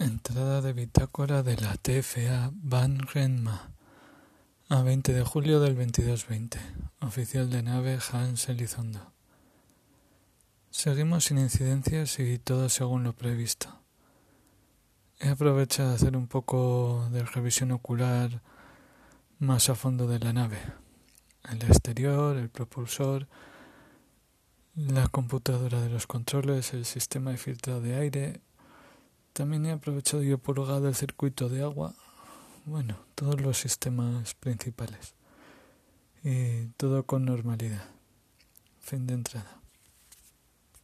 Entrada de bitácora de la TFA Van Renma a 20 de julio del 2220. Oficial de nave Hans Elizondo. Seguimos sin incidencias y todo según lo previsto. He aprovechado hacer un poco de revisión ocular más a fondo de la nave. El exterior, el propulsor, la computadora de los controles, el sistema de filtrado de aire. También he aprovechado y he purgado el circuito de agua. Bueno, todos los sistemas principales. Y todo con normalidad. Fin de entrada.